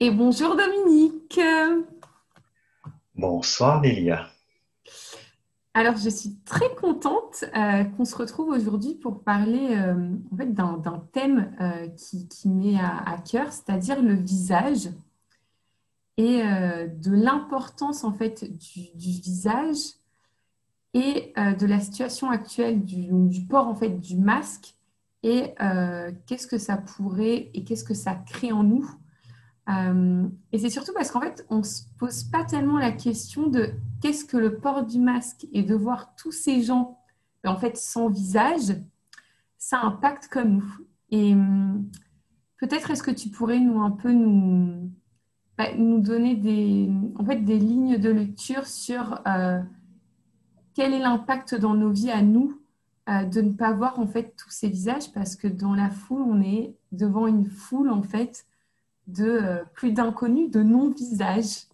Et bonjour Dominique. Bonsoir Lilia. Alors je suis très contente euh, qu'on se retrouve aujourd'hui pour parler euh, en fait, d'un, thème euh, qui, qui m'est à, cœur, c'est-à-dire le visage et de l'importance en fait du, visage et de la situation actuelle du, du, port en fait du masque et qu'est-ce que ça pourrait et qu'est-ce que ça crée en nous et c'est surtout parce qu'en fait, on ne se pose pas tellement la question de qu'est-ce que le port du masque et de voir tous ces gens en fait sans visage, ça impacte comme nous. Et hum, peut-être est-ce que tu pourrais nous un peu nous, bah, nous donner des, en fait, des lignes de lecture sur euh, quel est l'impact dans nos vies à nous euh, de ne pas voir en fait tous ces visages? Parce que dans la foule, on est devant une foule en fait de euh, plus d'inconnus, de non-visages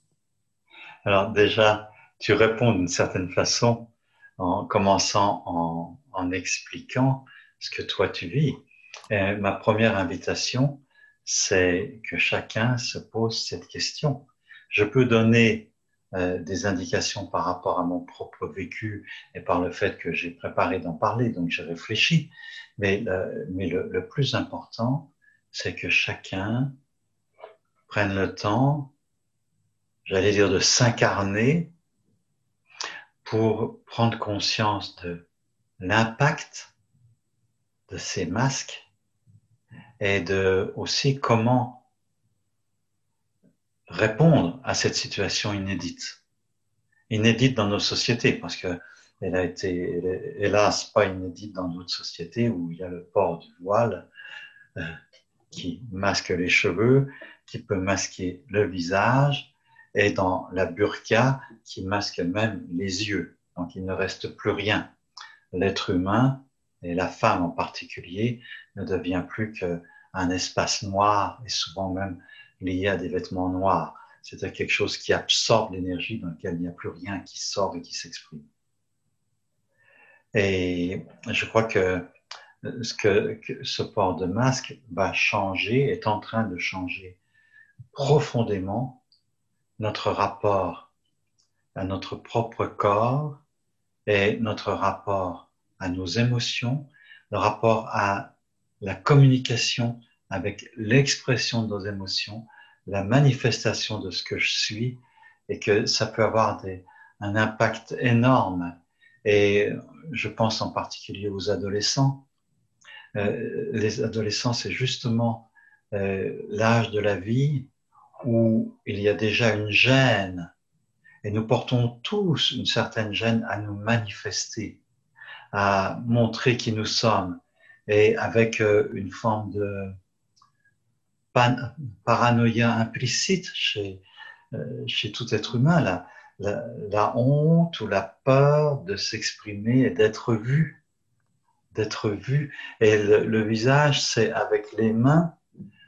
Alors déjà, tu réponds d'une certaine façon en commençant en, expliquant ce que toi tu vis. ma première invitation, c'est que chacun se pose cette question. Je peux donner euh, des indications par rapport à mon propre vécu et par le fait que j'ai préparé d'en parler, donc j'ai réfléchi. Mais, le, le, plus important, c'est que chacun prennent le temps, j'allais dire, de s'incarner pour prendre conscience de l'impact de ces masques et de aussi comment répondre à cette situation inédite. Inédite dans nos sociétés, parce que elle a été, hélas, pas inédite dans d'autres sociétés où il y a le port du voile euh, qui masque les cheveux, qui peut masquer le visage, et dans la burqa qui masque même les yeux. Donc il ne reste plus rien. L'être humain, et la femme en particulier, ne devient plus qu'un espace noir et souvent même lié à des vêtements noirs. C'est quelque chose qui absorbe l'énergie dans lequel il n'y a plus rien qui sort et qui s'exprime. Et je crois que ce que, ce port de masque va changer, est en train de changer profondément notre rapport à notre propre corps et notre rapport à nos émotions, le rapport à la communication avec l'expression de nos émotions, la manifestation de ce que je suis et que ça peut avoir un impact énorme. Et je pense en particulier aux adolescents euh, les adolescents, c'est justement euh, l'âge de la vie où il y a déjà une gêne. Et nous portons tous une certaine gêne à nous manifester, à montrer qui nous sommes, et avec euh, une forme de paranoïa implicite chez, chez tout être humain, la honte ou la peur de s'exprimer et d'être vu d'être vu. Et le, visage, c'est avec les mains,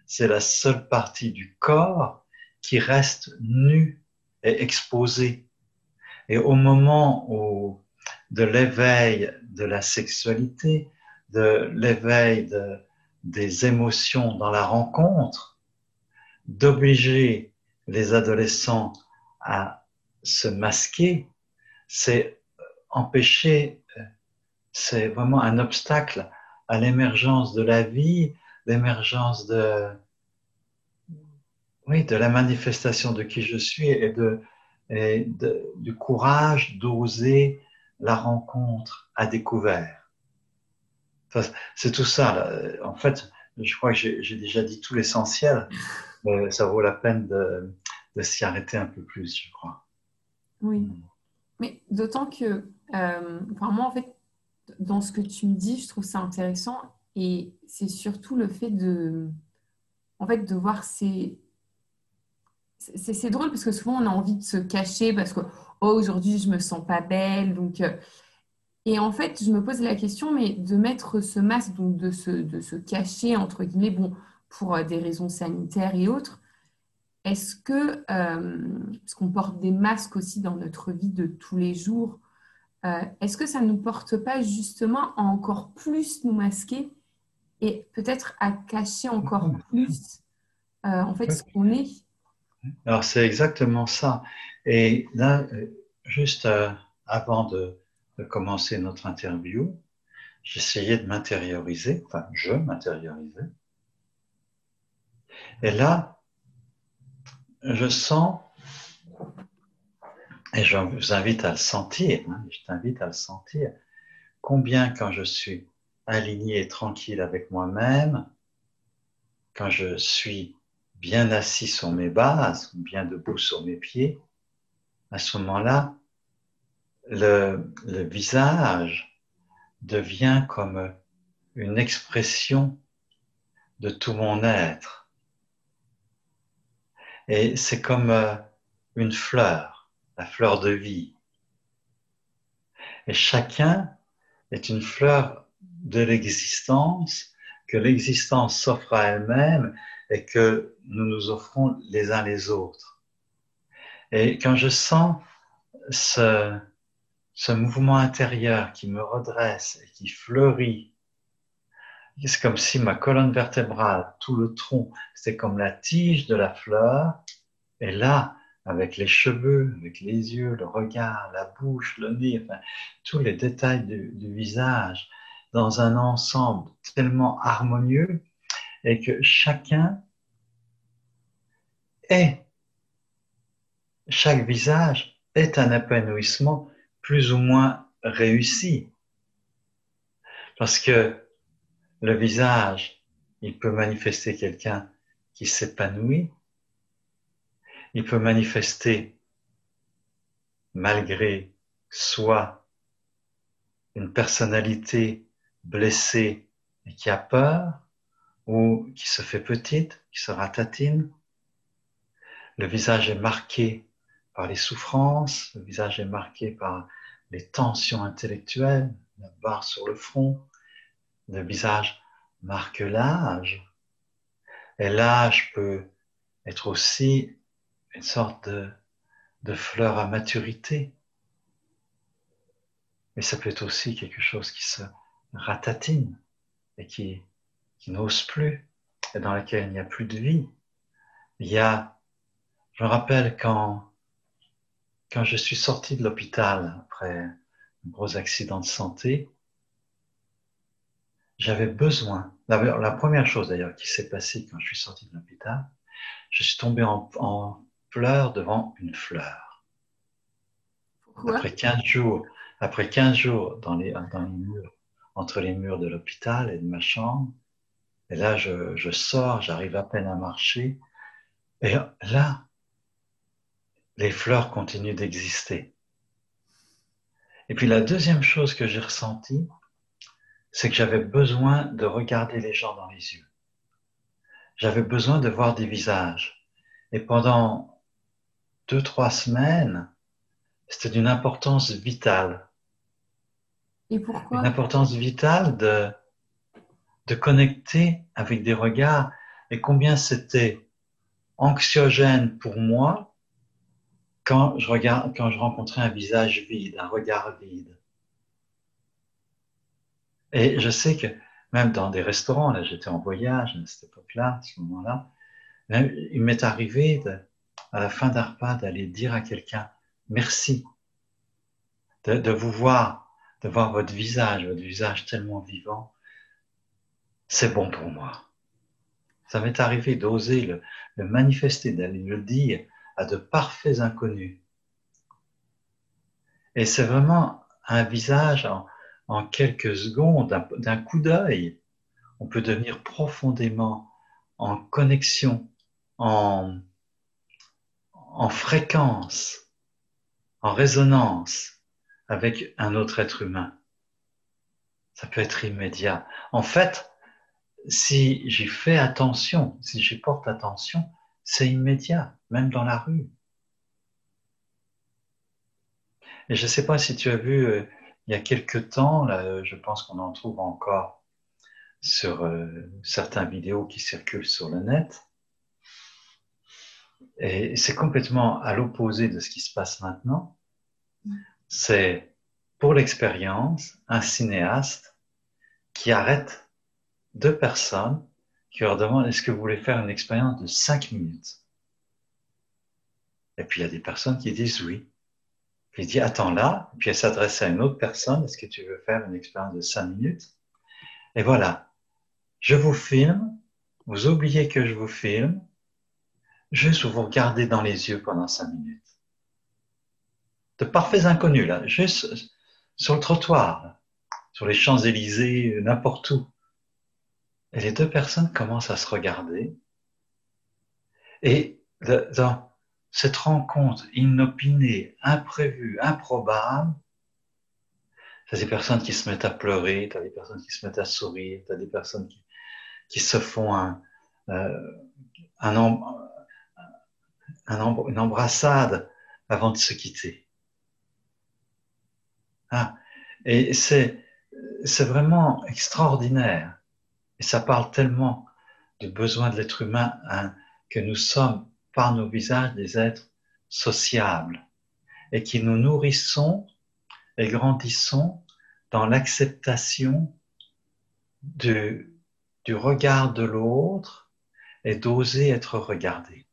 c'est la seule partie du corps qui reste nue et exposée. Et au moment où, de l'éveil de la sexualité, de l'éveil de, des émotions dans la rencontre, d'obliger les adolescents à se masquer, c'est empêcher c'est vraiment un obstacle à l'émergence de la vie, l'émergence de, oui, de la manifestation de qui je suis et, de, et du courage d'oser la rencontre à découvert. c'est tout ça. En fait, je crois que j'ai déjà dit tout l'essentiel. mais ça vaut la peine de, de s'y arrêter un peu plus, je crois. Oui. Mm. Mais d'autant que, euh, vraiment, en fait, dans ce que tu me dis, je trouve ça intéressant. Et c'est surtout le fait de, en fait, de voir ces... C'est drôle parce que souvent on a envie de se cacher parce que oh, aujourd'hui je me sens pas belle. Donc, euh, Et en fait, je me pose la question, mais de mettre ce masque, donc de se, de se cacher, entre guillemets, bon, pour euh, des raisons sanitaires et autres, est-ce que, euh, parce qu'on porte des masques aussi dans notre vie de tous les jours, euh, est-ce que ça ne nous porte pas justement à encore plus nous masquer? Et peut-être à cacher encore plus euh, en fait ce qu'on est Alors c'est exactement ça. Et là, euh, juste euh, avant de, de, commencer notre interview, j'essayais de m'intérioriser, enfin je m'intériorisais. Et là, je sens, et je vous invite à le sentir, hein, je t'invite à le sentir, combien quand je suis aligné et tranquille avec moi-même, quand je suis bien assis sur mes bases, bien debout sur mes pieds, à ce moment-là, le, le, visage devient comme une expression de tout mon être. Et c'est comme euh, une fleur, la fleur de vie. Et chacun est une fleur de l'existence que l'existence s'offre à elle-même et que nous nous offrons les uns les autres. Et quand je sens ce, ce mouvement intérieur qui me redresse et qui fleurit, c'est comme si ma colonne vertébrale, tout le tronc, c'est comme la tige de la fleur. Et là, avec les cheveux, avec les yeux, le regard, la bouche, le nez, enfin, tous les détails du visage, dans un ensemble tellement harmonieux, et que chacun est, chaque visage est un épanouissement plus ou moins réussi. Parce que le visage, il peut manifester quelqu'un qui s'épanouit, il peut manifester malgré soi une personnalité blessée et qui a peur, ou qui se fait petite, qui se ratatine. Le visage est marqué par les souffrances, le visage est marqué par les tensions intellectuelles, la barre sur le front, le visage marque l'âge. Et l'âge peut être aussi une sorte de, de fleur à maturité. Mais ça peut être aussi quelque chose qui se ratatine et qui qui n'ose plus et dans laquelle il n'y a plus de vie. Il y a, je me rappelle quand, quand je suis sorti de l'hôpital après un gros accident de santé, j'avais besoin, la, la, première chose d'ailleurs qui s'est passée quand je suis sorti de l'hôpital, je suis tombé en, en pleurs devant une fleur. Pourquoi? Après 15 jours, après 15 jours dans les, dans les murs, entre les murs de l'hôpital et de ma chambre, et là, je, sors, j'arrive à peine à marcher. Et là, les fleurs continuent d'exister. Et puis la deuxième chose que j'ai ressentie, c'est que j'avais besoin de regarder les gens dans les yeux. J'avais besoin de voir des visages. Et pendant deux, trois semaines, c'était d'une importance vitale. Et pourquoi? Une importance vitale de, de connecter avec des regards. Et combien c'était anxiogène pour moi quand je regarde, quand je rencontrais un visage vide, un regard vide. Et je sais que même dans des restaurants, là, j'étais en voyage à cette époque-là, à ce moment-là, il m'est arrivé de, à la fin d'un repas d'aller dire à quelqu'un merci, de, de vous voir, de voir votre visage, votre visage tellement vivant, c'est bon pour moi. Ça m'est arrivé d'oser le, manifester, d'aller le dire à de parfaits inconnus. Et c'est vraiment un visage en, quelques secondes, d'un coup d'œil. On peut devenir profondément en connexion, en fréquence, en résonance avec un autre être humain. Ça peut être immédiat. En fait, si j'y fais attention, si j'y porte attention, c'est immédiat, même dans la rue. Et je ne sais pas si tu as vu, euh, il y a quelque temps, là, je pense qu'on en trouve encore sur euh, certaines vidéos qui circulent sur le net. Et c'est complètement à l'opposé de ce qui se passe maintenant. C'est pour l'expérience un cinéaste qui arrête deux personnes qui leur demandent est-ce que vous voulez faire une expérience de cinq minutes? Et puis il y a des personnes qui disent oui. Puis il dit attends là, puis elle s'adresse à une autre personne, est-ce que tu veux faire une expérience de cinq minutes? Et voilà, je vous filme, vous oubliez que je vous filme, juste vous regardez dans les yeux pendant cinq minutes. De parfaits inconnus là, juste sur le trottoir, sur les Champs-Élysées, n'importe où. Et les deux personnes commencent à se regarder. Et dans cette rencontre inopinée, imprévue, improbable, t'as des personnes qui se mettent à pleurer, t'as des personnes qui se mettent à sourire, t'as des personnes qui, se font un, euh, un, un, une embrassade avant de se quitter. Ah, et c'est, c'est vraiment extraordinaire. Et ça parle tellement du besoin de l'être humain hein, que nous sommes, par nos visages, des êtres sociables et qui nous nourrissons et grandissons dans l'acceptation du, du regard de l'autre et d'oser être regardé.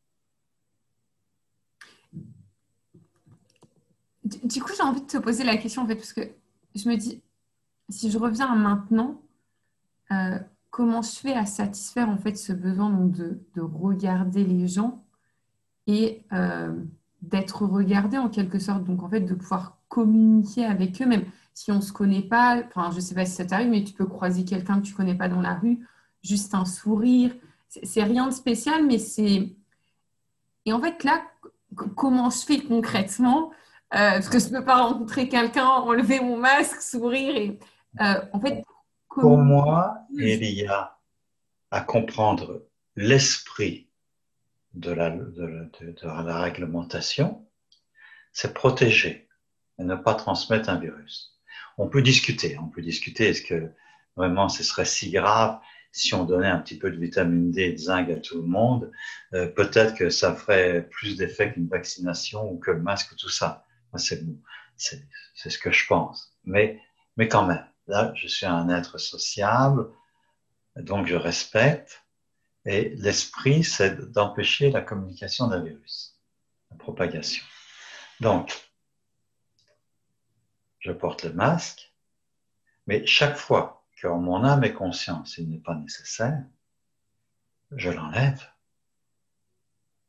Du coup, j'ai envie de te poser la question, en fait, parce que je me dis, si je reviens maintenant, euh, comment je fais à satisfaire, en fait, ce besoin de, regarder les gens et euh, d'être regardé en quelque sorte, donc en fait, de pouvoir communiquer avec eux, même si on ne se connaît pas, enfin, je ne sais pas si ça t'arrive, mais tu peux croiser quelqu'un que tu ne connais pas dans la rue, juste un sourire, c'est rien de spécial, mais c'est... Et en fait, là, comment je fais concrètement parce que je ne peux pas rencontrer quelqu'un, enlever mon masque, sourire. Et, euh, en fait, Pour moi, il y a à comprendre l'esprit de la, de, la réglementation, c'est protéger et ne pas transmettre un virus. On peut discuter, on peut discuter, est-ce que vraiment ce serait si grave si on donnait un petit peu de vitamine D et de zinc à tout le monde, euh, peut-être que ça ferait plus d'effet qu'une vaccination ou que le masque, tout ça. C'est ce que je pense. Mais, mais quand même, là, je suis un être sociable, donc je respecte. Et l'esprit, c'est d'empêcher la communication d'un virus, la propagation. Donc, je porte le masque, mais chaque fois que mon âme et conscience, il n'est pas nécessaire, je l'enlève.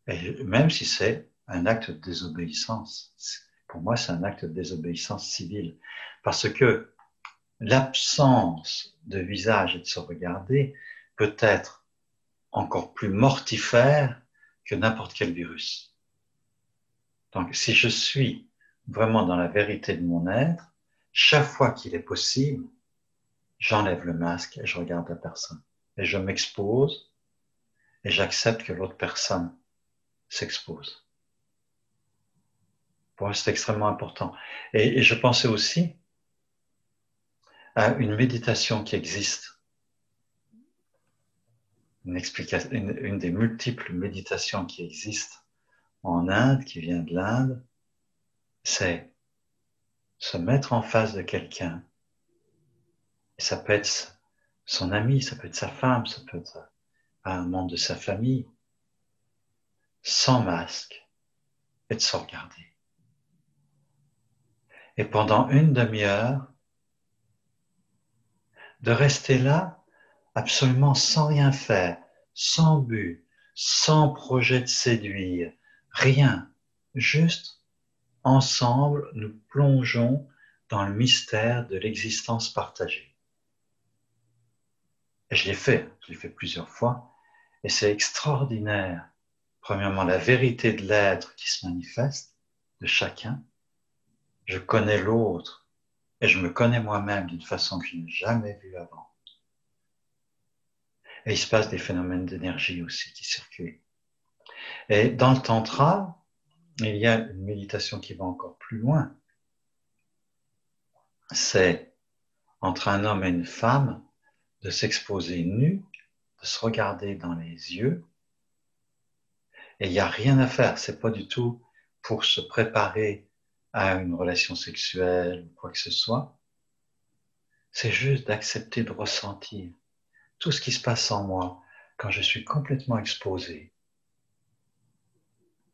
Et même si c'est un acte de désobéissance, pour moi, c'est un acte de désobéissance civile. Parce que l'absence de visage et de se regarder peut être encore plus mortifère que n'importe quel virus. Donc, si je suis vraiment dans la vérité de mon être, chaque fois qu'il est possible, j'enlève le masque et je regarde la personne. Et je m'expose et j'accepte que l'autre personne s'expose. Pour moi, c'est extrêmement important. Et, je pensais aussi à une méditation qui existe. Une, une, des multiples méditations qui existent en Inde, qui vient de l'Inde, c'est se mettre en face de quelqu'un. Et ça peut être son ami, ça peut être sa femme, ça peut être un membre de sa famille, sans masque, et de se regarder et pendant une demi-heure, de rester là absolument sans rien faire, sans but, sans projet de séduire, rien, juste ensemble nous plongeons dans le mystère de l'existence partagée. Et je l'ai fait, je l'ai fait plusieurs fois, et c'est extraordinaire. Premièrement, la vérité de l'être qui se manifeste de chacun, je connais l'autre et je me connais moi-même d'une façon que je n'ai jamais vue avant. Et il se passe des phénomènes d'énergie aussi qui circulent. Et dans le tantra, il y a une méditation qui va encore plus loin. C'est entre un homme et une femme de s'exposer nu, de se regarder dans les yeux. Et il n'y a rien à faire. C'est pas du tout pour se préparer à une relation sexuelle ou quoi que ce soit. C'est juste d'accepter de ressentir tout ce qui se passe en moi quand je suis complètement exposé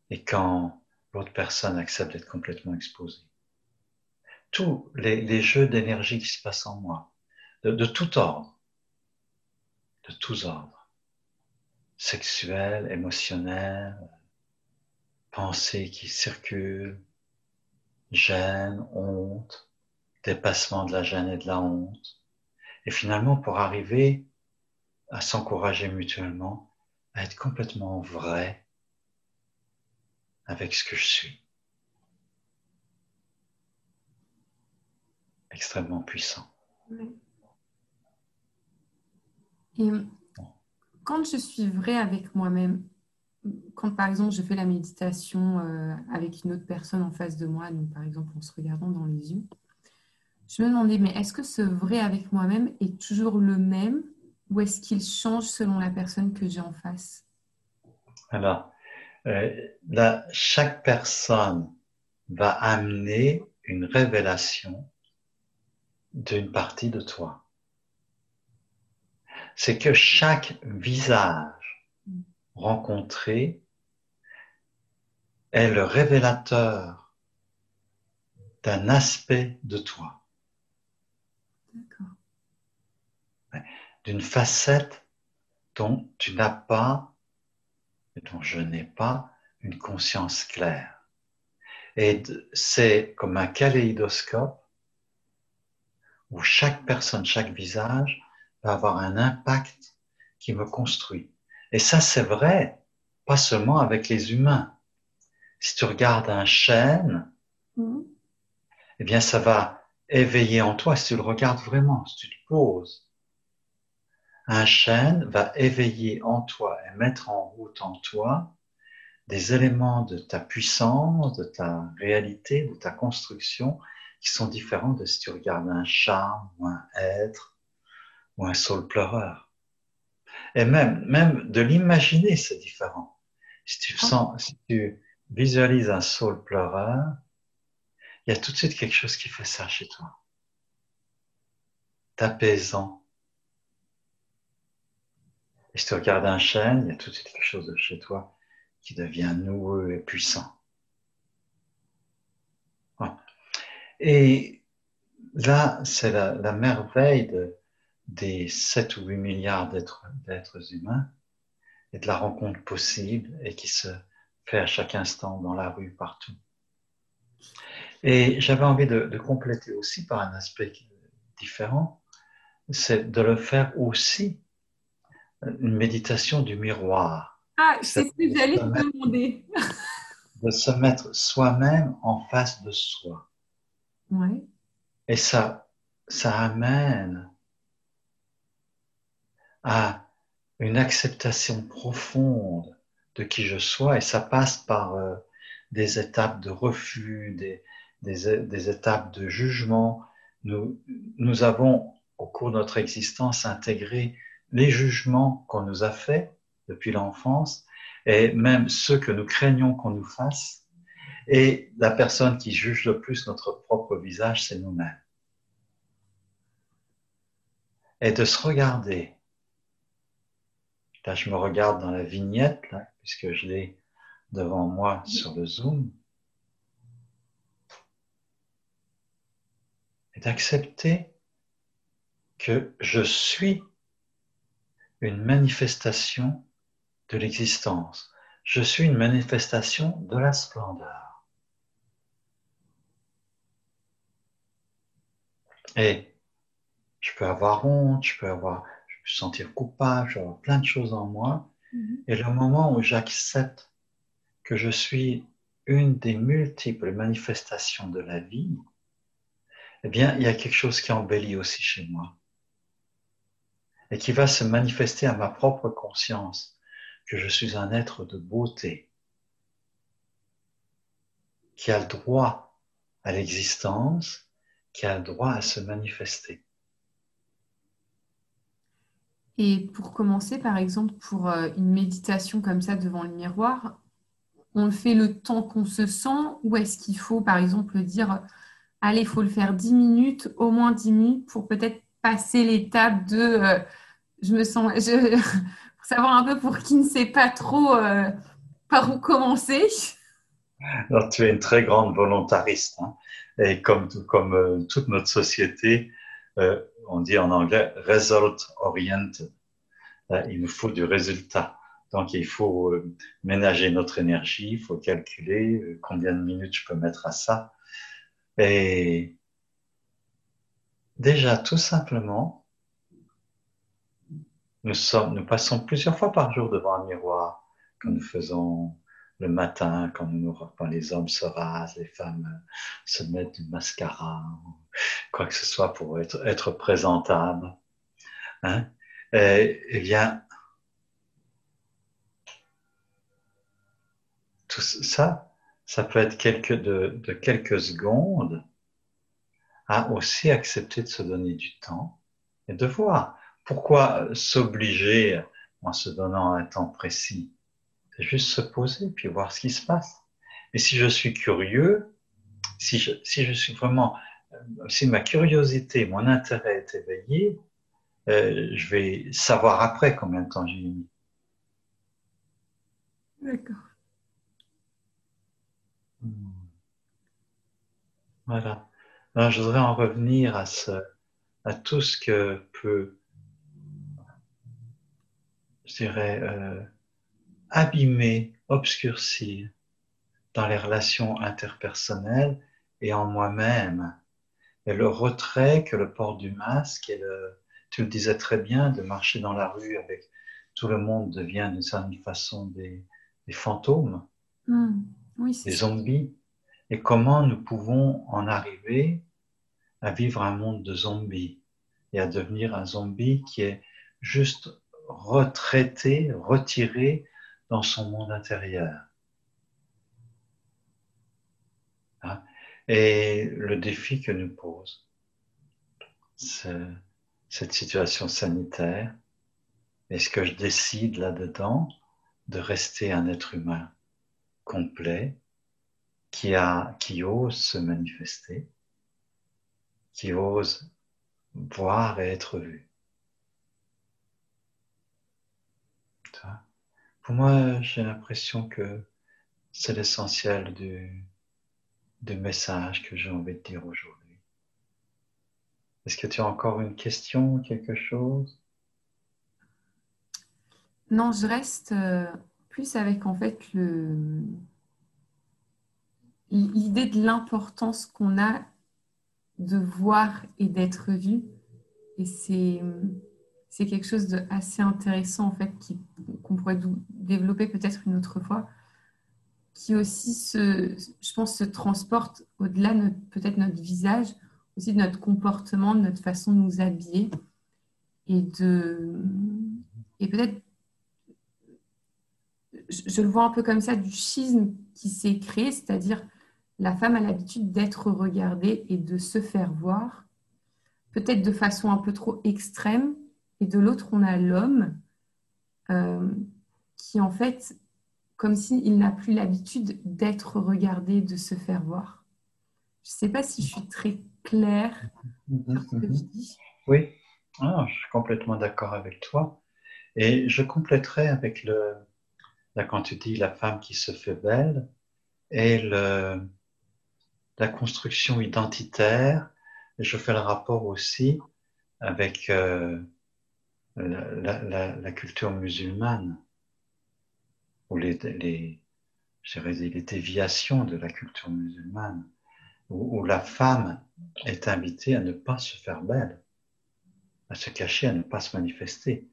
et quand l'autre personne accepte d'être complètement exposée. Tous les, jeux d'énergie qui se passent en moi, de, tout ordre, de tous ordres, sexuel, émotionnel, pensées qui circulent, gêne, honte, dépassement de la gêne et de la honte. Et finalement, pour arriver à s'encourager mutuellement, à être complètement vrai avec ce que je suis. Extrêmement puissant. Et quand je suis vrai avec moi-même, quand par exemple je fais la méditation euh, avec une autre personne en face de moi, donc par exemple en se regardant dans les yeux, je me demandais, mais est-ce que ce vrai avec moi-même est toujours le même ou est-ce qu'il change selon la personne que j'ai en face? Alors, euh, chaque personne va amener une révélation d'une partie de toi. C'est que chaque visage rencontré est le révélateur d'un aspect de toi. D'une facette dont tu n'as pas, dont je n'ai pas, une conscience claire. Et c'est comme un kaléidoscope où chaque personne, chaque visage va avoir un impact qui me construit. Et ça, c'est vrai, pas seulement avec les humains. Si tu regardes un chêne, mmh. eh bien, ça va éveiller en toi, si tu le regardes vraiment, si tu te poses, un chêne va éveiller en toi et mettre en route en toi des éléments de ta puissance, de ta réalité, de ta construction qui sont différents de si tu regardes un chat ou un être ou un saule pleureur. Et même, même de l'imaginer, c'est différent. Si tu ah. sens, si tu visualises un saule pleureur, il y a tout de suite quelque chose qui fait ça chez toi. T'apaisant. Et si tu regardes un chêne, il y a tout de suite quelque chose de chez toi qui devient noueux et puissant. Et là, c'est la, merveille des 7 ou 8 milliards d'êtres humains et de la rencontre possible et qui se fait à chaque instant dans la rue, partout. Et j'avais envie de, compléter aussi par un aspect différent, c'est de le faire aussi une méditation du miroir. Ah, c'est ce que j'allais te demander. de se mettre soi-même en face de soi. Oui. Et ça, ça amène à une acceptation profonde de qui je sois et ça passe par euh, des étapes de refus, des, des, étapes de jugement. Nous, nous avons, au cours de notre existence, intégré les jugements qu'on nous a faits depuis l'enfance et même ceux que nous craignons qu'on nous fasse. Et la personne qui juge le plus notre propre visage, c'est nous-mêmes. Et de se regarder. Là, je me regarde dans la vignette, puisque je l'ai devant moi sur le Zoom. d'accepter que je suis une manifestation de l'existence. Je suis une manifestation de la splendeur. Et je peux avoir honte, je peux avoir, je sentir coupable, avoir plein de choses en moi. Mm-hmm. Et le moment où j'accepte que je suis une des multiples manifestations de la vie, eh bien, il y a quelque chose qui embellit aussi chez moi et qui va se manifester à ma propre conscience que je suis un être de beauté qui a le droit à l'existence, qui a le droit à se manifester. Et pour commencer, par exemple, pour euh, une méditation comme ça devant le miroir, on le fait le temps qu'on se sent ou est-ce qu'il faut, par exemple, dire allez, il faut le faire 10 minutes, au moins 10 minutes, pour peut-être passer l'étape de euh, je me sens, je, pour savoir un peu pour qui ne sait pas trop euh, par où commencer. Alors, tu es une très grande volontariste. Hein. Et comme, comme euh, toute notre société, euh, on dit en anglais result oriented. Il nous faut du résultat. Donc, il faut euh, ménager notre énergie, il faut calculer euh, combien de minutes je peux mettre à ça. Et déjà, tout simplement, nous, nous passons plusieurs fois par jour devant un miroir quand nous faisons le matin, quand, nous, les hommes se rasent, les femmes se mettent du mascara, quoi que ce soit pour être, présentable. Hein? Eh bien, tout ça, ça peut être de, de quelques secondes à aussi accepter de se donner du temps et de voir. Pourquoi s'obliger en se donnant un temps précis juste se poser puis voir ce qui se passe. Et si je suis curieux, si je, si je suis vraiment, si ma curiosité, mon intérêt est éveillé, euh, je vais savoir après combien de temps j'ai mis. D'accord. Hmm. Voilà. Alors, je voudrais en revenir à, ce, à tout ce que peut, je dirais, euh, abîmer, obscurcir dans les relations interpersonnelles et en moi-même. Et le retrait que le port du masque et le, tu le disais très bien, de marcher dans la rue avec tout le monde devient d'une certaine façon des, des fantômes. Hmm des zombies, et comment nous pouvons en arriver à vivre un monde de zombies et à devenir un zombie qui est juste retraité, retiré dans son monde intérieur. Hein? Et le défi que nous pose cette situation sanitaire, est-ce que je décide là-dedans de rester un être humain complet, qui, ose se manifester, qui ose voir et être vu. Pour moi, j'ai l'impression que c'est l'essentiel du, message que j'ai envie de dire aujourd'hui. Est-ce que tu as encore une question, quelque chose? Non, je reste euh, plus avec en fait le l'idée de l'importance qu'on a de voir et d'être vu. Et c'est, c'est quelque chose d'assez intéressant en fait qu'on pourrait développer peut-être une autre fois, qui aussi se, je pense, se transporte au-delà de peut-être notre visage, aussi de notre comportement, de notre façon de nous habiller et de et peut-être je, le vois un peu comme ça, du schisme qui s'est créé, c'est-à-dire la femme a l'habitude d'être regardée et de se faire voir, peut-être de façon un peu trop extrême, et de l'autre, on a l'homme euh, qui, en fait, comme s'il n'a plus l'habitude d'être regardé, de se faire voir. Je ne sais pas si je suis très claire sur ce que je dis. Oui, ah, je suis complètement d'accord avec toi. Et je compléterai avec le, là quand tu dis la femme qui se fait belle, et le, la construction identitaire, je fais le rapport aussi avec euh, la, la, la, culture musulmane, ou les, les, les déviations de la culture musulmane, où, où la femme est invitée à ne pas se faire belle, à se cacher, à ne pas se manifester.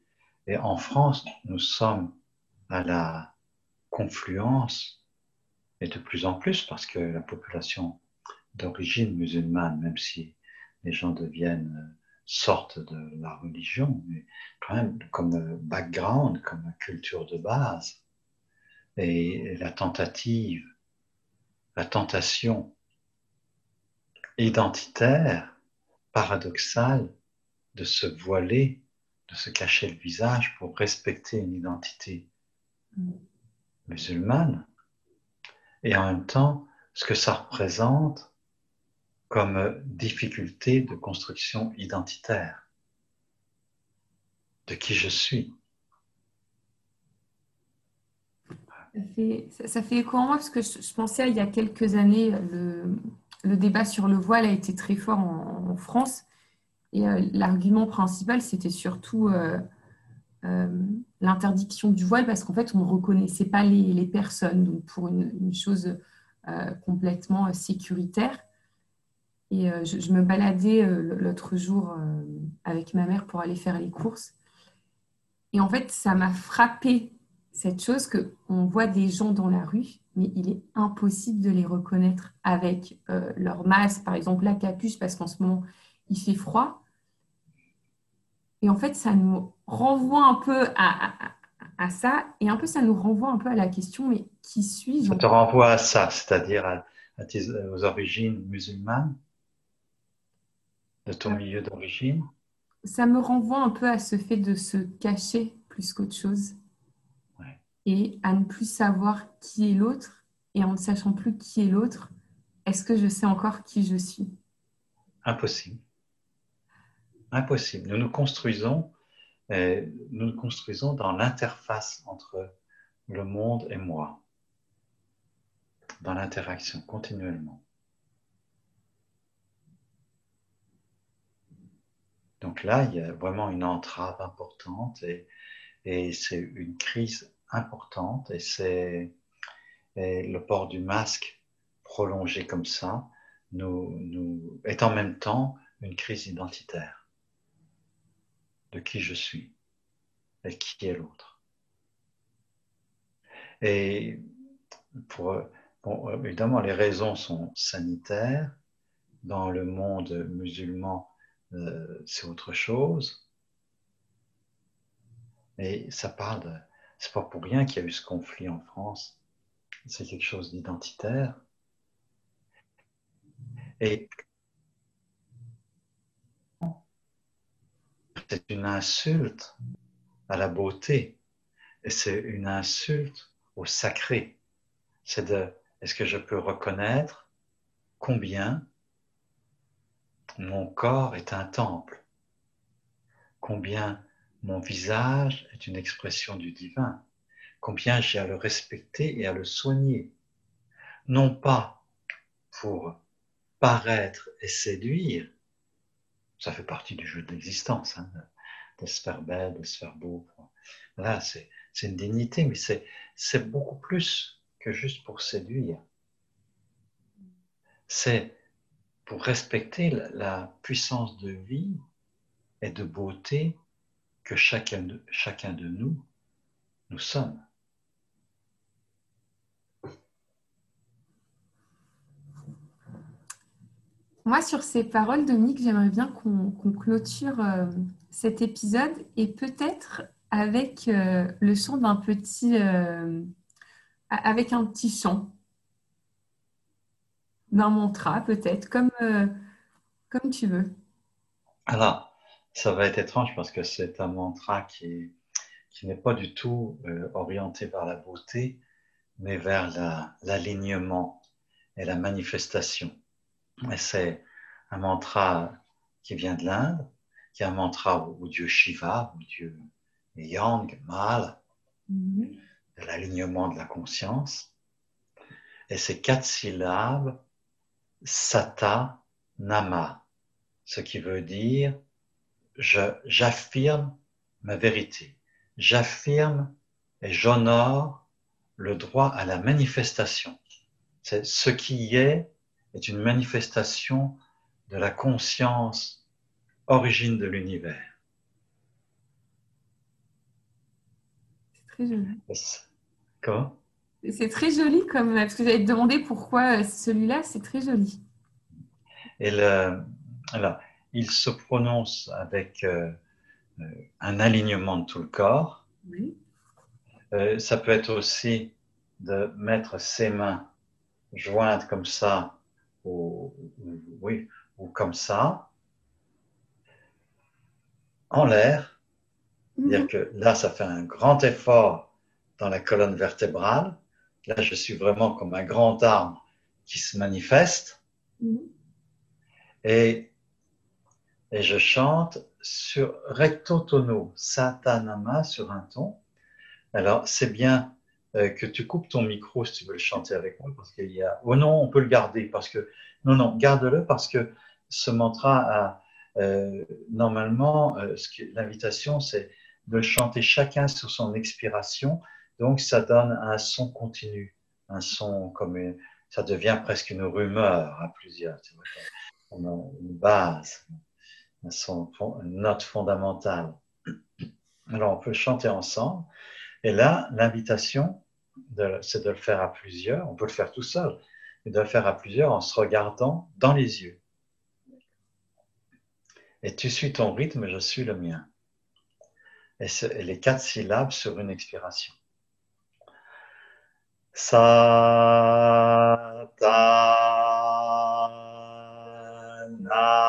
Et en France, nous sommes à la confluence, et de plus en plus parce que la population d'origine musulmane, même si les gens deviennent, sortent de la religion, mais quand même comme background, comme culture de base, et la tentative, la tentation identitaire, paradoxale, de se voiler, de se cacher le visage pour respecter une identité musulmane, et en même temps ce que ça représente comme difficulté de construction identitaire de qui je suis. Ça fait, écho en moi parce que je, pensais il y a quelques années, le, débat sur le voile a été très fort en, France. Et euh, l'argument principal, c'était surtout euh, euh, l'interdiction du voile parce qu'en fait, on ne reconnaissait pas les, personnes donc pour une chose complètement sécuritaire. Et je, je, me baladais l'autre jour avec ma mère pour aller faire les courses. Et en fait, ça m'a frappé cette chose que on voit des gens dans la rue, mais il est impossible de les reconnaître avec euh, leur masque, par exemple la capuche, parce qu'en ce moment il fait froid. Et en fait, ça nous renvoie un peu à, ça, et un peu ça nous renvoie un peu à la question, mais qui suis-je? Ça te renvoie à ça, c'est-à-dire aux origines musulmanes, de ton milieu d'origine? Ça me renvoie un peu à ce fait de se cacher plus qu'autre chose et à ne plus savoir qui est l'autre. Et en ne sachant plus qui est l'autre, est-ce que je sais encore qui je suis? Impossible. Impossible. Nous nous construisons, euh, nous nous construisons dans l'interface entre le monde et moi, dans l'interaction continuellement. Donc là, il y a vraiment une entrave importante et, et c'est une crise importante et c'est le port du masque prolongé comme ça nous, est en même temps une crise identitaire de qui je suis et qui est l'autre. Et pour, bon, évidemment, les raisons sont sanitaires. Dans le monde musulman, euh, c'est autre chose. Mais ça parle de, c'est pas pour rien qu'il y a eu ce conflit en France. C'est quelque chose d'identitaire. Et c'est une insulte à la beauté et c'est une insulte au sacré. C'est de, est-ce que je peux reconnaître combien mon corps est un temple, combien mon visage est une expression du divin. Combien j'ai à le respecter et à le soigner. Non pas pour paraître et séduire, ça fait partie du jeu de l'existence, hein, de, se faire belle, de se faire beau. Là, c'est une dignité, mais c'est beaucoup plus que juste pour séduire. C'est pour respecter la puissance de vie et de beauté que chacun de, chacun de nous, nous sommes. Moi, sur ces paroles, Dominique, j'aimerais bien qu'on clôture euh, cet épisode et peut-être avec euh, le chant d'un petit, euh, avec un petit chant, d'un mantra peut-être, comme, comme tu veux. Alors, ça va être étrange parce que c'est un mantra qui, qui n'est pas du tout euh, orienté vers la beauté, mais vers l'alignement et la manifestation. Et c'est un mantra qui vient de l'Inde, qui est un mantra au, dieu Shiva, au dieu Yang, mal, mm-hmm. de l'alignement de la conscience. Et c'est quatre syllabes, Sata Nama, ce qui veut dire j'affirme ma vérité. J'affirme et j'honore le droit à la manifestation. C'est ce qui est est une manifestation de la conscience origine de l'univers. C'est très joli. Comment C'est très joli comme parce que j'allais te demander pourquoi celui-là, c'est très joli. Et le, alors, il se prononce avec euh, euh, un alignement de tout le corps. Euh, ça peut être aussi de mettre ses mains jointes comme ça, ou, oui, ou comme ça, en l'air. C'est-à-dire mhm. que là, ça fait un grand effort dans la colonne vertébrale. Là, je suis vraiment comme un grand arbre qui se manifeste. Mhm. Et et je chante sur recto tono, satanama sur un ton. Alors, c'est bien euh, que tu coupes ton micro si tu veux le chanter avec moi, parce qu'il y a. Oh non, on peut le garder parce que non, non, garde-le parce que ce mantra a euh, normalement euh, l'invitation, c'est de chanter chacun sur son expiration. Donc ça donne un son continu, un son comme ça devient presque une rumeur à plusieurs. Une base, une note fondamentale. Alors on peut chanter ensemble. Et là, l'invitation, c'est de le faire à plusieurs. On peut le faire tout seul, mais de le faire à plusieurs en se regardant dans les yeux. Et tu suis ton rythme, je suis le mien. Et, les quatre syllabes sur une expiration. Sa, ta, na,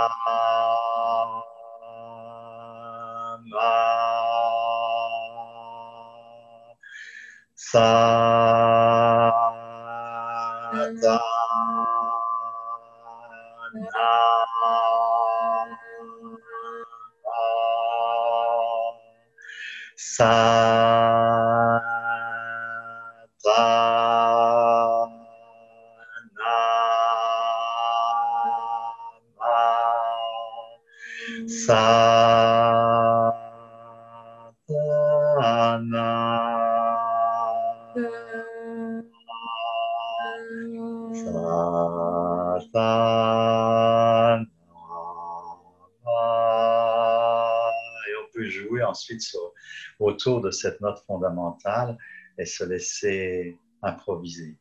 autour de cette note fondamentale et se laisser improviser.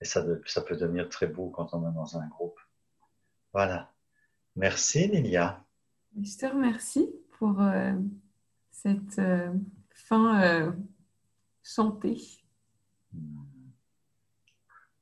Et ça, ça peut devenir très beau quand on est dans un groupe. Voilà. Merci, Lilia. Je te remercie pour euh, cette euh, fin euh, chantée.